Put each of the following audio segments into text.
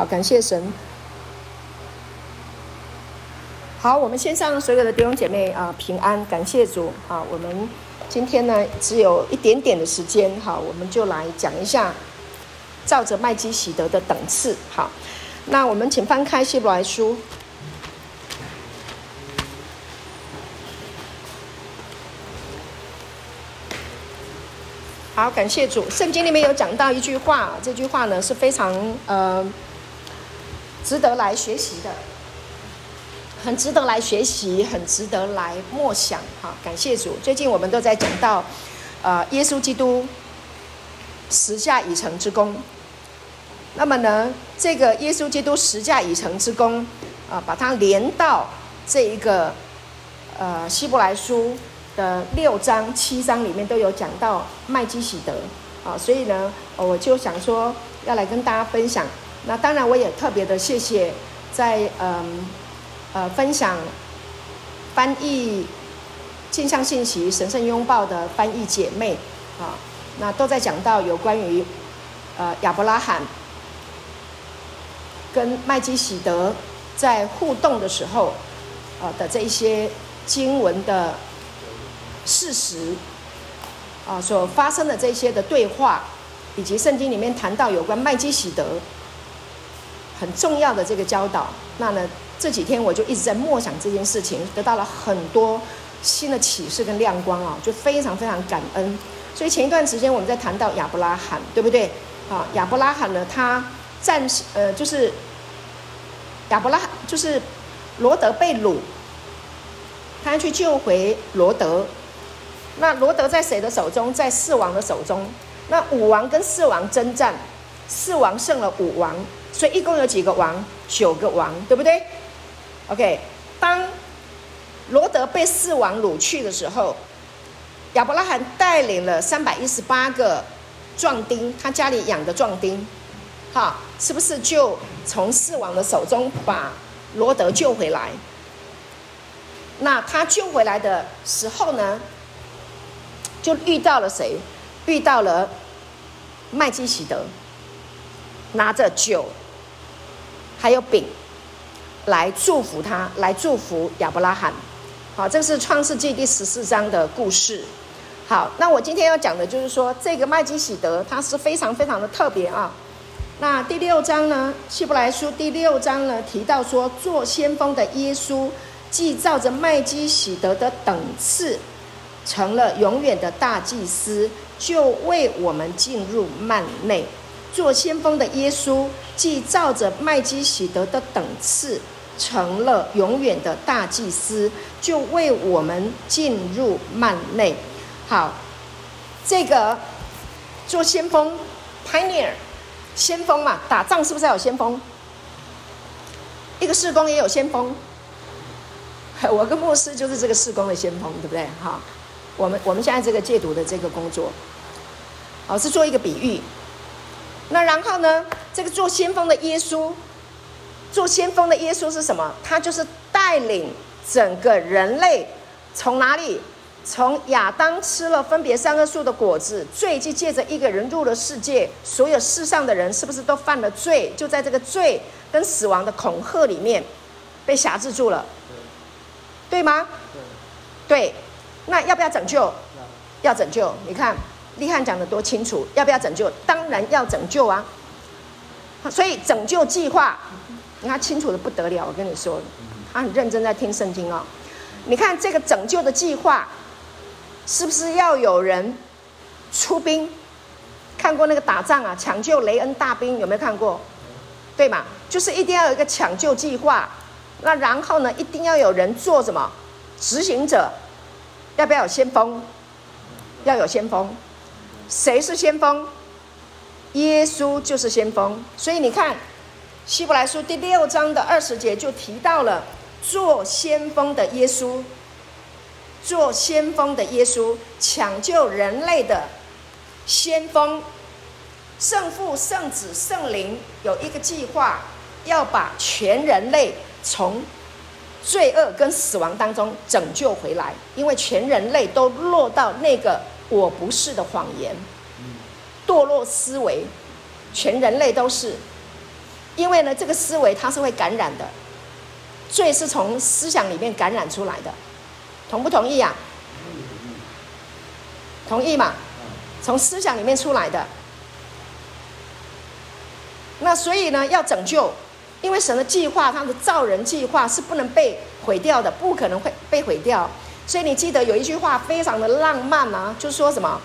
好，感谢神。好，我们线上所有的弟兄姐妹啊，平安，感谢主啊。我们今天呢，只有一点点的时间，好，我们就来讲一下，照着麦基洗德的等次。好，那我们请翻开希伯来书。好，感谢主。圣经里面有讲到一句话，这句话呢是非常呃值得来学习的。很值得来学习，很值得来默想。哈，感谢主。最近我们都在讲到，呃，耶稣基督十架已成之功。那么呢，这个耶稣基督十架已成之功，啊、呃，把它连到这一个呃希伯来书的六章、七章里面都有讲到麦基洗德。啊，所以呢，我就想说要来跟大家分享。那当然，我也特别的谢谢在嗯。呃，分享翻译镜像信息神圣拥抱的翻译姐妹啊，那都在讲到有关于呃亚伯拉罕跟麦基洗德在互动的时候啊的这一些经文的事实啊所发生的这些的对话，以及圣经里面谈到有关麦基洗德很重要的这个教导，那呢？这几天我就一直在默想这件事情，得到了很多新的启示跟亮光啊，就非常非常感恩。所以前一段时间我们在谈到亚伯拉罕，对不对？啊，亚伯拉罕呢，他暂时呃，就是亚伯拉罕就是罗德被掳，他要去救回罗德。那罗德在谁的手中？在四王的手中。那五王跟四王征战，四王胜了五王，所以一共有几个王？九个王，对不对？OK，当罗德被四王掳去的时候，亚伯拉罕带领了三百一十八个壮丁，他家里养的壮丁，哈，是不是就从四王的手中把罗德救回来？那他救回来的时候呢，就遇到了谁？遇到了麦基洗德，拿着酒，还有饼。来祝福他，来祝福亚伯拉罕。好，这是创世纪第十四章的故事。好，那我今天要讲的就是说，这个麦基洗德他是非常非常的特别啊。那第六章呢，希伯来书第六章呢提到说，做先锋的耶稣，既照着麦基洗德的等次，成了永远的大祭司，就为我们进入幔内。做先锋的耶稣，既照着麦基洗德的等次，成了永远的大祭司，就为我们进入幔内。好，这个做先锋，pioneer，先锋嘛，打仗是不是要有先锋？一个事工也有先锋。我跟牧师就是这个事工的先锋，对不对？好，我们我们现在这个戒毒的这个工作，哦，是做一个比喻。那然后呢？这个做先锋的耶稣，做先锋的耶稣是什么？他就是带领整个人类从哪里？从亚当吃了分别三个树的果子，罪就借着一个人入了世界，所有世上的人是不是都犯了罪？就在这个罪跟死亡的恐吓里面被辖制住了，对吗？对。那要不要拯救？要拯救。你看。利汉讲得多清楚，要不要拯救？当然要拯救啊！所以拯救计划，你看清楚的不得了。我跟你说，他很认真在听圣经哦。你看这个拯救的计划，是不是要有人出兵？看过那个打仗啊，抢救雷恩大兵有没有看过？对嘛？就是一定要有一个抢救计划。那然后呢，一定要有人做什么？执行者，要不要有先锋？要有先锋。谁是先锋？耶稣就是先锋。所以你看，《希伯来书》第六章的二十节就提到了做先锋的耶稣，做先锋的耶稣，抢救人类的先锋，圣父、圣子、圣灵有一个计划，要把全人类从罪恶跟死亡当中拯救回来，因为全人类都落到那个。我不是的谎言，堕落思维，全人类都是因为呢，这个思维它是会感染的，罪是从思想里面感染出来的，同不同意呀？同意嘛？从思想里面出来的。那所以呢，要拯救，因为神的计划，他的造人计划是不能被毁掉的，不可能会被毁掉。所以你记得有一句话非常的浪漫啊，就是说什么？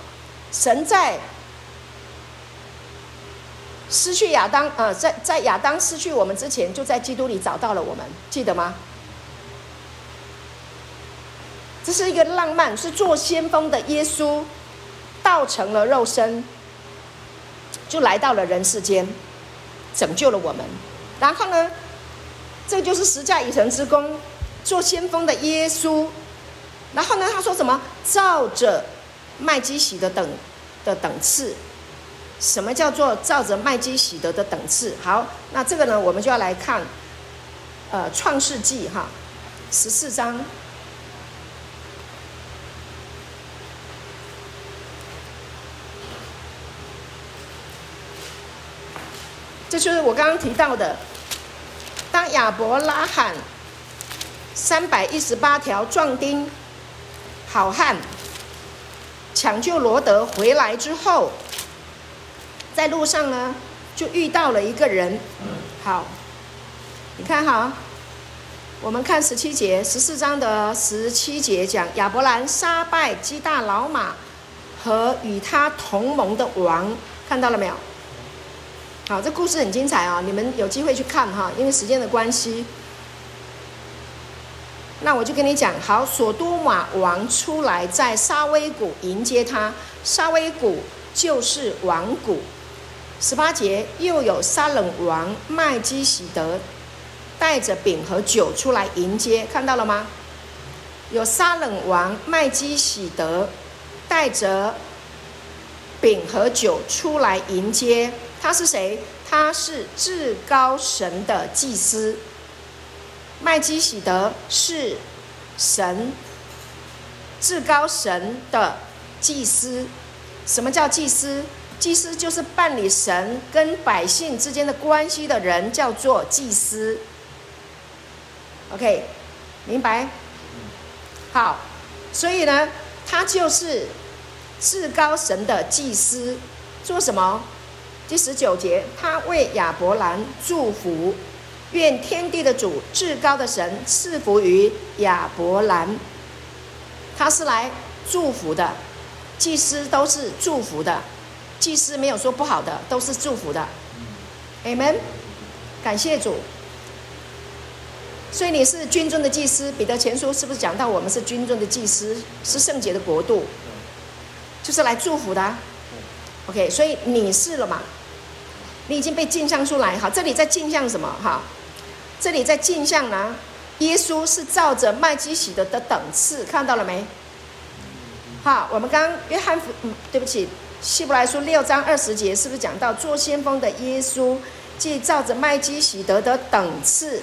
神在失去亚当，呃，在在亚当失去我们之前，就在基督里找到了我们，记得吗？这是一个浪漫，是做先锋的耶稣，道成了肉身，就来到了人世间。拯救了我们，然后呢，这就是十架以成之功，做先锋的耶稣。然后呢，他说什么？照着麦基洗德等的等次。什么叫做照着麦基洗德的等次？好，那这个呢，我们就要来看，呃，《创世纪》哈，十四章。这就是我刚刚提到的，当亚伯拉罕三百一十八条壮丁好汉抢救罗德回来之后，在路上呢就遇到了一个人。好，你看哈，我们看十七节，十四章的十七节讲亚伯兰杀败基大老马和与他同盟的王，看到了没有？好，这故事很精彩啊！你们有机会去看哈，因为时间的关系。那我就跟你讲，好，所多玛王出来在沙威谷迎接他，沙威谷就是王谷。十八节又有沙冷王麦基洗德带着饼和酒出来迎接，看到了吗？有沙冷王麦基洗德带着饼和酒出来迎接。他是谁？他是至高神的祭司。麦基洗德是神至高神的祭司。什么叫祭司？祭司就是办理神跟百姓之间的关系的人，叫做祭司。OK，明白？好，所以呢，他就是至高神的祭司，做什么？第十九节，他为亚伯兰祝福，愿天地的主、至高的神赐福于亚伯兰。他是来祝福的，祭司都是祝福的，祭司没有说不好的，都是祝福的。Amen，感谢主。所以你是军中的祭司，彼得前书是不是讲到我们是军中的祭司，是圣洁的国度，就是来祝福的。OK，所以你是了嘛？你已经被镜像出来，好，这里在镜像什么？哈，这里在镜像呢，耶稣是照着麦基洗德的等次，看到了没？好，我们刚刚约翰福，嗯，对不起，希伯来书六章二十节是不是讲到做先锋的耶稣，即照着麦基洗德的等次，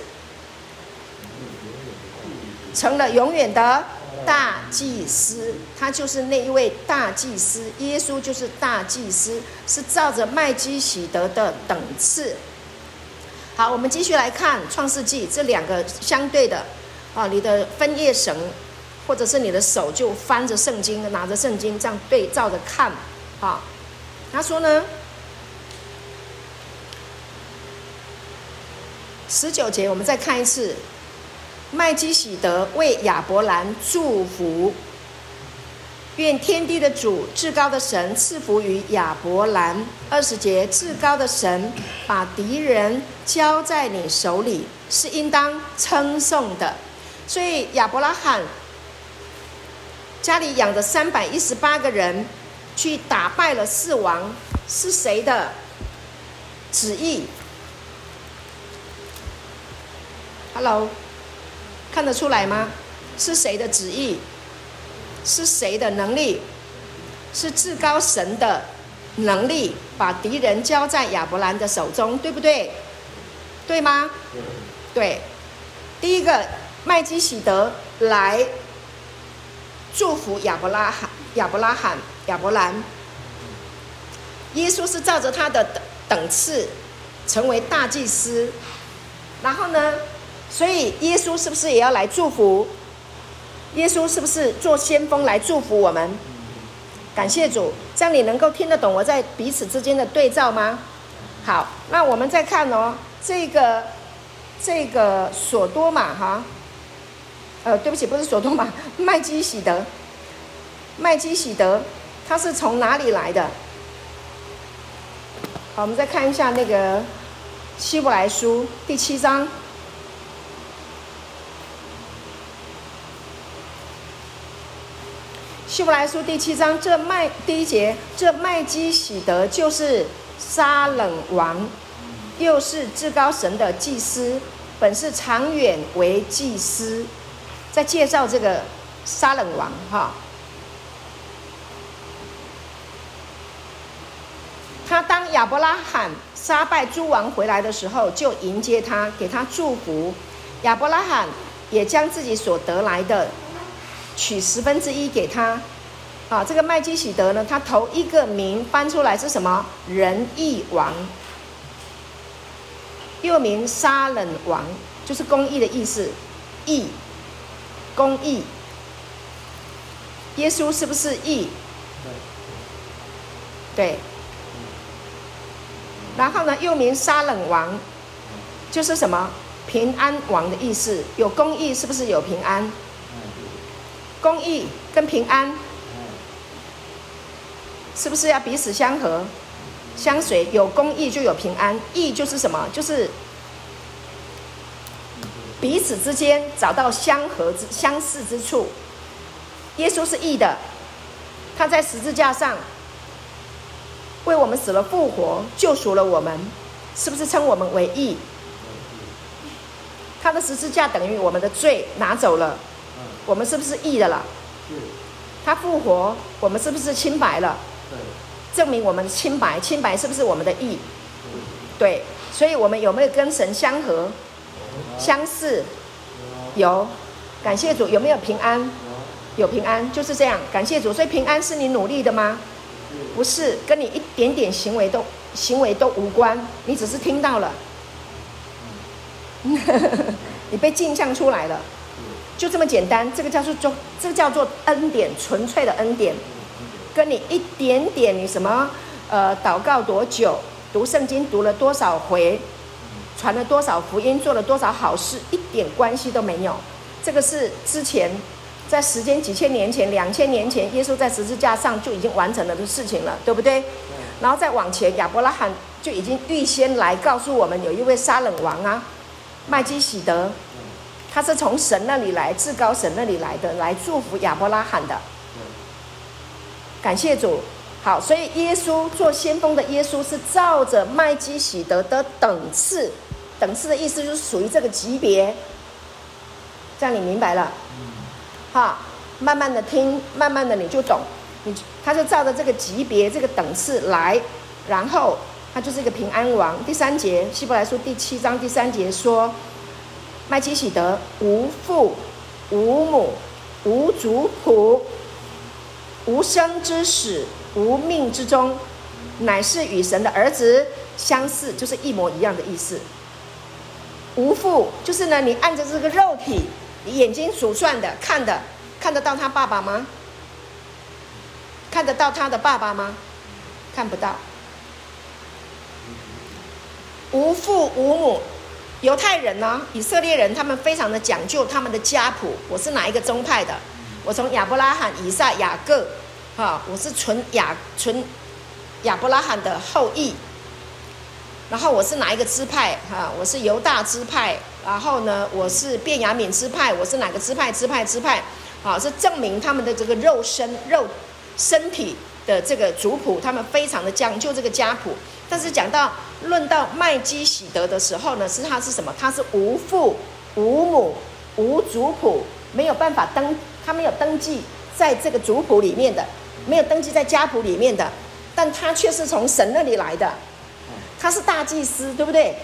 成了永远的。大祭司，他就是那一位大祭司，耶稣就是大祭司，是照着麦基洗德的等次。好，我们继续来看创世纪这两个相对的啊，你的分页绳，或者是你的手就翻着圣经，拿着圣经这样对照着看。啊，他说呢，十九节我们再看一次。麦基洗德为亚伯兰祝福，愿天地的主、至高的神赐福于亚伯兰。二十节，至高的神把敌人交在你手里，是应当称颂的。所以亚伯拉罕家里养着三百一十八个人，去打败了四王，是谁的旨意？Hello。看得出来吗？是谁的旨意？是谁的能力？是至高神的能力，把敌人交在亚伯兰的手中，对不对？对吗？对。第一个，麦基洗德来祝福亚伯拉罕、亚伯拉罕、亚伯兰。耶稣是照着他的等等次。成为大祭司。然后呢，所以耶稣是不是也要来祝福？耶稣是不是做先锋来祝福我们？感谢主，这样你能够听得懂我在彼此之间的对照吗？好，那我们再看哦，这个这个所多玛哈，呃，对不起，不是所多玛，麦基洗德，麦基洗德，他是从哪里来的？好，我们再看一下那个希伯来书第七章。希伯来书第七章，这麦第一节，这麦基洗德就是撒冷王，又是至高神的祭司，本是长远为祭司。在介绍这个撒冷王哈，他当亚伯拉罕杀败诸王回来的时候，就迎接他，给他祝福。亚伯拉罕也将自己所得来的。取十分之一给他，啊，这个麦基洗德呢，他头一个名翻出来是什么？仁义王，又名沙冷王，就是公义的意思，义，公义。耶稣是不是义？对。然后呢，又名沙冷王，就是什么？平安王的意思。有公义，是不是有平安？公义跟平安，是不是要彼此相合、相随？有公义就有平安，义就是什么？就是彼此之间找到相合之、相似之处。耶稣是义的，他在十字架上为我们死了复活，救赎了我们，是不是称我们为义？他的十字架等于我们的罪拿走了。我们是不是义的了？他复活，我们是不是清白了？证明我们清白，清白是不是我们的义？对，所以我们有没有跟神相合、相似？有，感谢主。有没有平安？有平安，就是这样。感谢主。所以平安是你努力的吗？不是，跟你一点点行为都行为都无关，你只是听到了，你被镜像出来了。就这么简单，这个叫做做，这个叫做恩典，纯粹的恩典，跟你一点点你什么，呃，祷告多久，读圣经读了多少回，传了多少福音，做了多少好事，一点关系都没有。这个是之前在时间几千年前、两千年前，耶稣在十字架上就已经完成了的事情了，对不对？然后再往前，亚伯拉罕就已经预先来告诉我们，有一位沙冷王啊，麦基洗德。他是从神那里来，至高神那里来的，来祝福亚伯拉罕的。感谢主，好，所以耶稣做先锋的耶稣是照着麦基洗德的等次，等次的意思就是属于这个级别。这样你明白了？好，慢慢的听，慢慢的你就懂。你他就照着这个级别、这个等次来，然后他就是一个平安王。第三节，希伯来书第七章第三节说。麦基洗德无父无母无族谱无生之始无命之中，乃是与神的儿子相似，就是一模一样的意思。无父就是呢，你按着这个肉体，你眼睛数算的看的，看得到他爸爸吗？看得到他的爸爸吗？看不到。无父无母。犹太人呢，以色列人，他们非常的讲究他们的家谱。我是哪一个宗派的？我从亚伯拉罕、以撒、雅各，哈，我是纯亚纯亚伯拉罕的后裔。然后我是哪一个支派？哈，我是犹大支派。然后呢，我是便雅悯支派。我是哪个支派？支派支派，好，是证明他们的这个肉身肉身体的这个族谱，他们非常的讲究这个家谱。但是讲到论到麦基洗德的时候呢，是他是什么？他是无父无母无族谱，没有办法登，他没有登记在这个族谱里面的，没有登记在家谱里面的，但他却是从神那里来的，他是大祭司，对不对？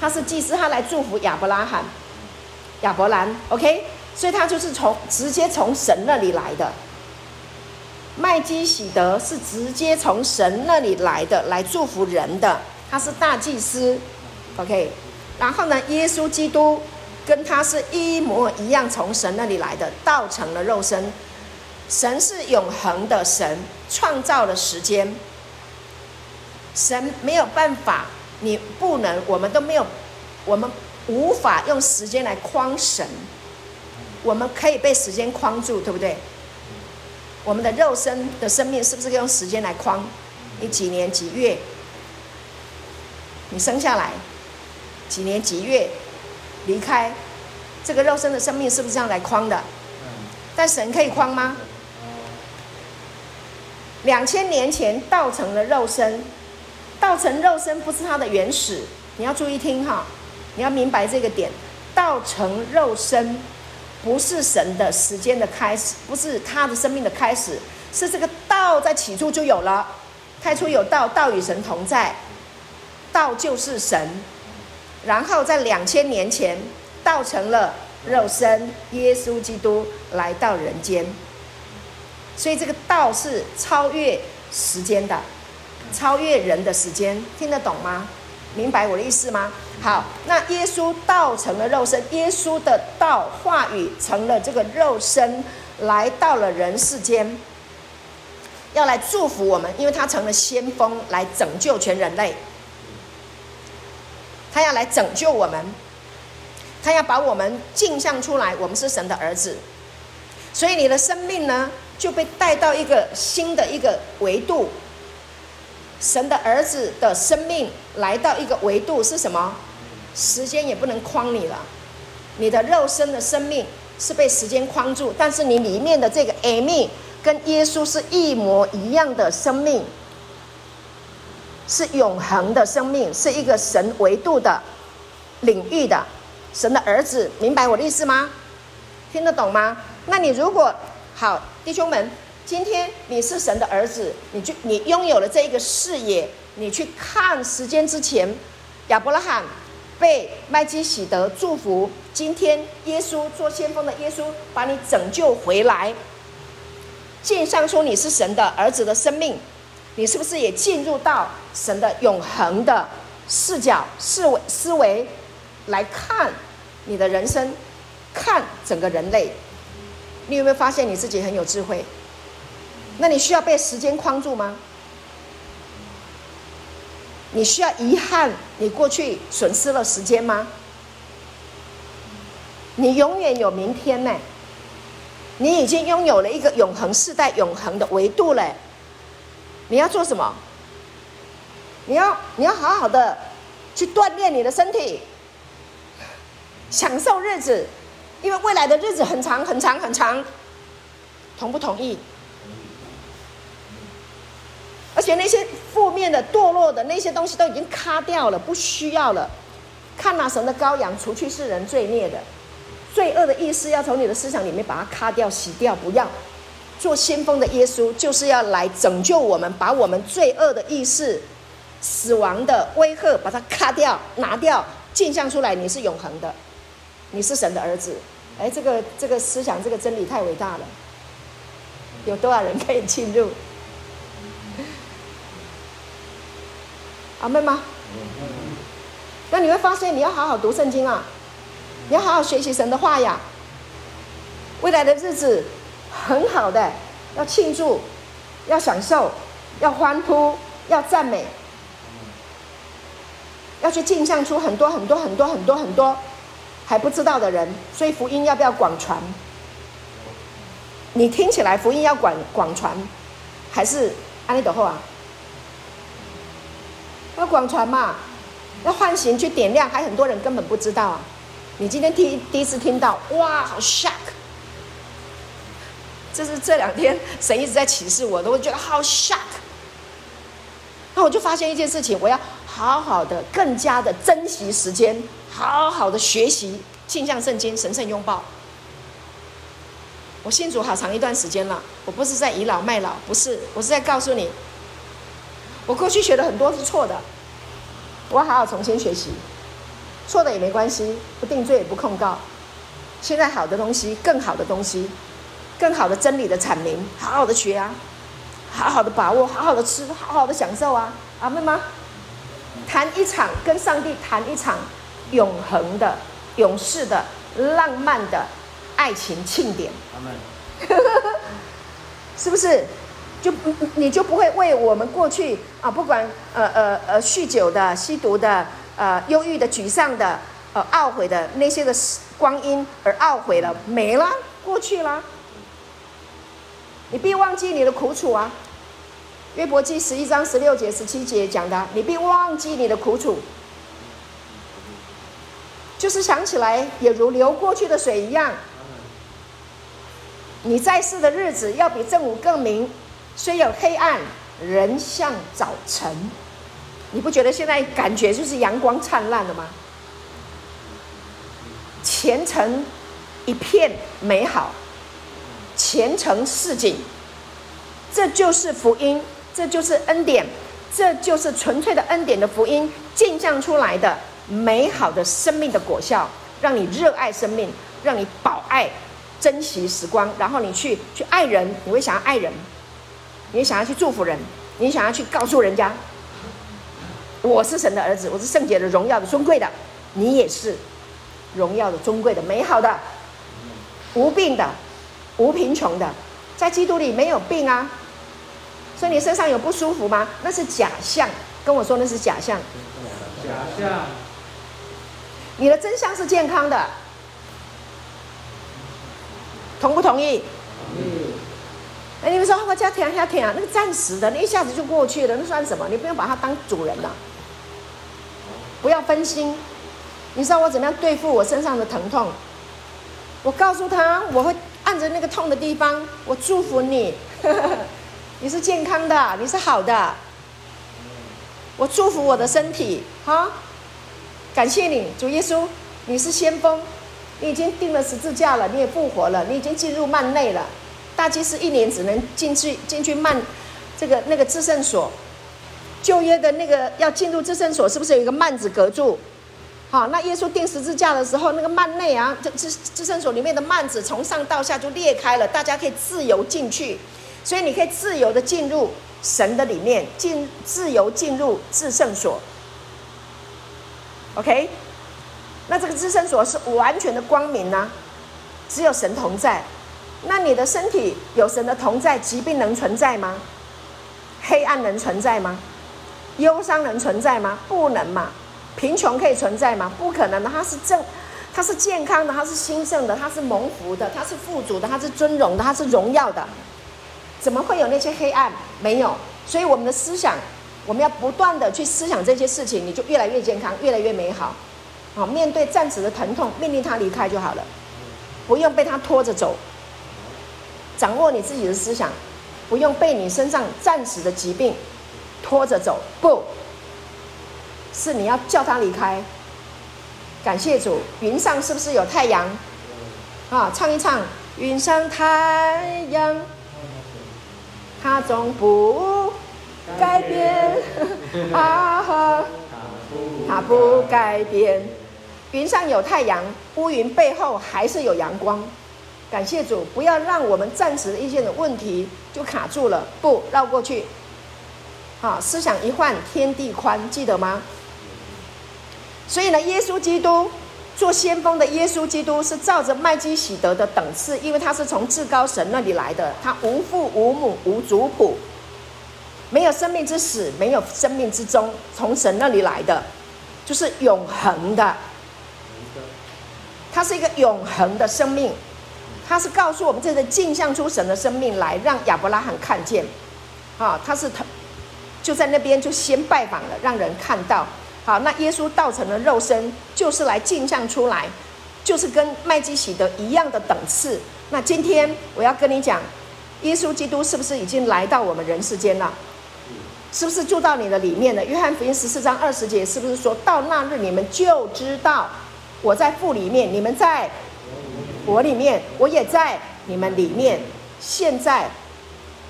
他是祭司，他来祝福亚伯拉罕、亚伯兰，OK，所以他就是从直接从神那里来的。麦基洗德是直接从神那里来的，来祝福人的。他是大祭司，OK，然后呢，耶稣基督跟他是一模一样，从神那里来的，道成了肉身。神是永恒的神，创造了时间。神没有办法，你不能，我们都没有，我们无法用时间来框神。我们可以被时间框住，对不对？我们的肉身的生命是不是用时间来框？你几年几月？你生下来几年几月离开？这个肉身的生命是不是这样来框的？但神可以框吗？两千年前道成了肉身，道成肉身不是它的原始，你要注意听哈，你要明白这个点，道成肉身不是神的时间的开始，不是他的生命的开始，是这个道在起初就有了，太初有道，道与神同在，道就是神，然后在两千年前道成了肉身，耶稣基督来到人间。所以这个道是超越时间的，超越人的时间，听得懂吗？明白我的意思吗？好，那耶稣道成了肉身，耶稣的道话语成了这个肉身，来到了人世间，要来祝福我们，因为他成了先锋，来拯救全人类。他要来拯救我们，他要把我们镜像出来，我们是神的儿子，所以你的生命呢？就被带到一个新的一个维度，神的儿子的生命来到一个维度是什么？时间也不能框你了，你的肉身的生命是被时间框住，但是你里面的这个艾米跟耶稣是一模一样的生命，是永恒的生命，是一个神维度的领域的神的儿子，明白我的意思吗？听得懂吗？那你如果好。弟兄们，今天你是神的儿子，你就你拥有了这一个视野，你去看时间之前，亚伯拉罕被麦基洗德祝福，今天耶稣做先锋的耶稣把你拯救回来，镜像出你是神的儿子的生命，你是不是也进入到神的永恒的视角、思维、思维来看你的人生，看整个人类？你有没有发现你自己很有智慧？那你需要被时间框住吗？你需要遗憾你过去损失了时间吗？你永远有明天呢？你已经拥有了一个永恒世代、永恒的维度了。你要做什么？你要你要好好的去锻炼你的身体，享受日子。因为未来的日子很长很长很长，同不同意？而且那些负面的、堕落的那些东西都已经卡掉了，不需要了。看那神的羔羊，除去世人罪孽的罪恶的意识，要从你的思想里面把它卡掉、洗掉，不要做先锋的耶稣，就是要来拯救我们，把我们罪恶的意识、死亡的威吓，把它卡掉、拿掉，镜像出来，你是永恒的。你是神的儿子，哎，这个这个思想，这个真理太伟大了。有多少人可以进入？阿妹吗？那你会发现，你要好好读圣经啊，你要好好学习神的话呀。未来的日子很好的，要庆祝，要享受，要欢呼，要赞美，要去镜像出很多很多很多很多很多。还不知道的人，所以福音要不要广传？你听起来福音要广广传，还是安利的话？要广传嘛？要唤醒去点亮，还很多人根本不知道啊！你今天第第一次听到，哇，好 shock！这是这两天神一直在启示我，都会觉得好 shock。那我就发现一件事情，我要好好的、更加的珍惜时间。好好的学习镜像圣经神圣拥抱。我信主好长一段时间了，我不是在倚老卖老，不是，我是在告诉你，我过去学的很多是错的，我要好好重新学习，错的也没关系，不定罪也不控告。现在好的东西，更好的东西，更好的真理的阐明，好好的学啊，好好的把握，好好的吃，好好的享受啊，阿妹吗？谈一场跟上帝谈一场永恒的、永世的、浪漫的爱情庆典。是不是？就你就不会为我们过去啊，不管呃呃呃酗酒的、吸毒的、呃忧郁的、沮丧的、呃懊悔的那些的光阴而懊悔了，没了，过去了。你必忘记你的苦楚啊！约伯记十一章十六节、十七节讲的，你必忘记你的苦楚，就是想起来也如流过去的水一样。你在世的日子要比正午更明，虽有黑暗，仍像早晨。你不觉得现在感觉就是阳光灿烂了吗？前程一片美好，前程似锦，这就是福音，这就是恩典，这就是纯粹的恩典的福音，镜像出来的美好的生命的果效，让你热爱生命，让你保爱。珍惜时光，然后你去去爱人，你会想要爱人，你想要去祝福人，你想要去告诉人家，我是神的儿子，我是圣洁的、荣耀的、尊贵的，你也是荣耀的、尊贵的、美好的、无病的、无贫穷的，在基督里没有病啊，所以你身上有不舒服吗？那是假象，跟我说那是假象，假象，你的真相是健康的。同不同意？哎，你们说我家天下天啊，那个暂时的，那一下子就过去了，那算什么？你不用把它当主人了，不要分心。你知道我怎么样对付我身上的疼痛？我告诉他，我会按着那个痛的地方，我祝福你，你是健康的，你是好的。我祝福我的身体，哈，感谢你，主耶稣，你是先锋。你已经定了十字架了，你也复活了，你已经进入幔内了。大祭司一年只能进去进去幔，这个那个至圣所。旧约的那个要进入至圣所，是不是有一个幔子隔住？好，那耶稣钉十字架的时候，那个幔内啊，这至至圣所里面的幔子从上到下就裂开了，大家可以自由进去。所以你可以自由的进入神的里面，进自由进入至圣所。OK。那这个至圣所是完全的光明呢、啊，只有神同在。那你的身体有神的同在，疾病能存在吗？黑暗能存在吗？忧伤能存在吗？不能嘛。贫穷可以存在吗？不可能的。它是正，它是健康的，它是兴盛的，它是蒙福的，它是富足的，它是尊荣的，它是荣耀的。怎么会有那些黑暗？没有。所以我们的思想，我们要不断的去思想这些事情，你就越来越健康，越来越美好。好，面对暂时的疼痛，命令他离开就好了，不用被他拖着走。掌握你自己的思想，不用被你身上暂时的疾病拖着走。不，是你要叫他离开。感谢主，云上是不是有太阳？啊，唱一唱，云上太阳，它总不改变，啊哈，它不改变。云上有太阳，乌云背后还是有阳光。感谢主，不要让我们暂时的一些的问题就卡住了，不绕过去。好，思想一换，天地宽，记得吗？所以呢，耶稣基督做先锋的耶稣基督是照着麦基喜德的等次，因为他是从至高神那里来的，他无父无母无族谱，没有生命之始，没有生命之终，从神那里来的，就是永恒的。它是一个永恒的生命，他是告诉我们，这个镜像出神的生命来，让亚伯拉罕看见，啊，他是他就在那边就先拜访了，让人看到。好，那耶稣道成了肉身，就是来镜像出来，就是跟麦基洗德一样的等次。那今天我要跟你讲，耶稣基督是不是已经来到我们人世间了？是不是住到你的里面了？约翰福音十四章二十节是不是说到那日你们就知道？我在父里面，你们在我里面，我也在你们里面。现在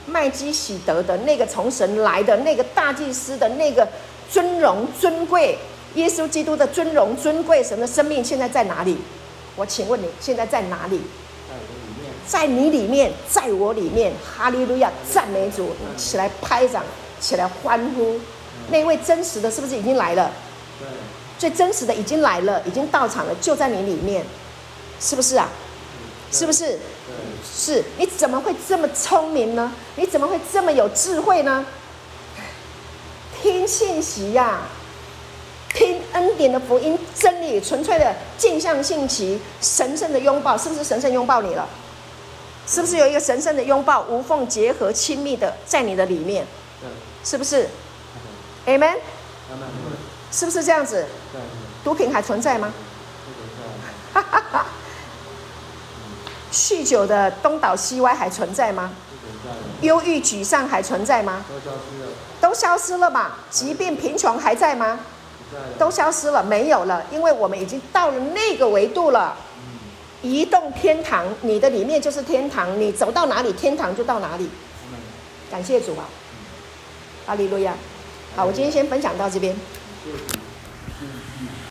麦基喜德的那个从神来的那个大祭司的那个尊荣尊贵，耶稣基督的尊荣尊贵，神的生命现在在哪里？我请问你现在在哪里？在你里面，在我里面。哈利路亚，赞美主！起来拍掌，起来欢呼！那位真实的是不是已经来了？最真实的已经来了，已经到场了，就在你里面，是不是啊？是不是？是。你怎么会这么聪明呢？你怎么会这么有智慧呢？听信息呀、啊，听恩典的福音真理，纯粹的镜像信息，神圣的拥抱，是不是神圣拥抱你了？是不是有一个神圣的拥抱，无缝结合，亲密的在你的里面？是不是？Amen。是不是这样子？毒品还存在吗？哈哈哈。酗酒的东倒西歪还存在吗？忧郁沮丧还存在吗？都消失了嘛？疾病贫穷还在吗？都消失了，没有了，因为我们已经到了那个维度了。移动天堂，你的里面就是天堂，你走到哪里，天堂就到哪里。感谢主啊！哈利路亚。好，我今天先分享到这边。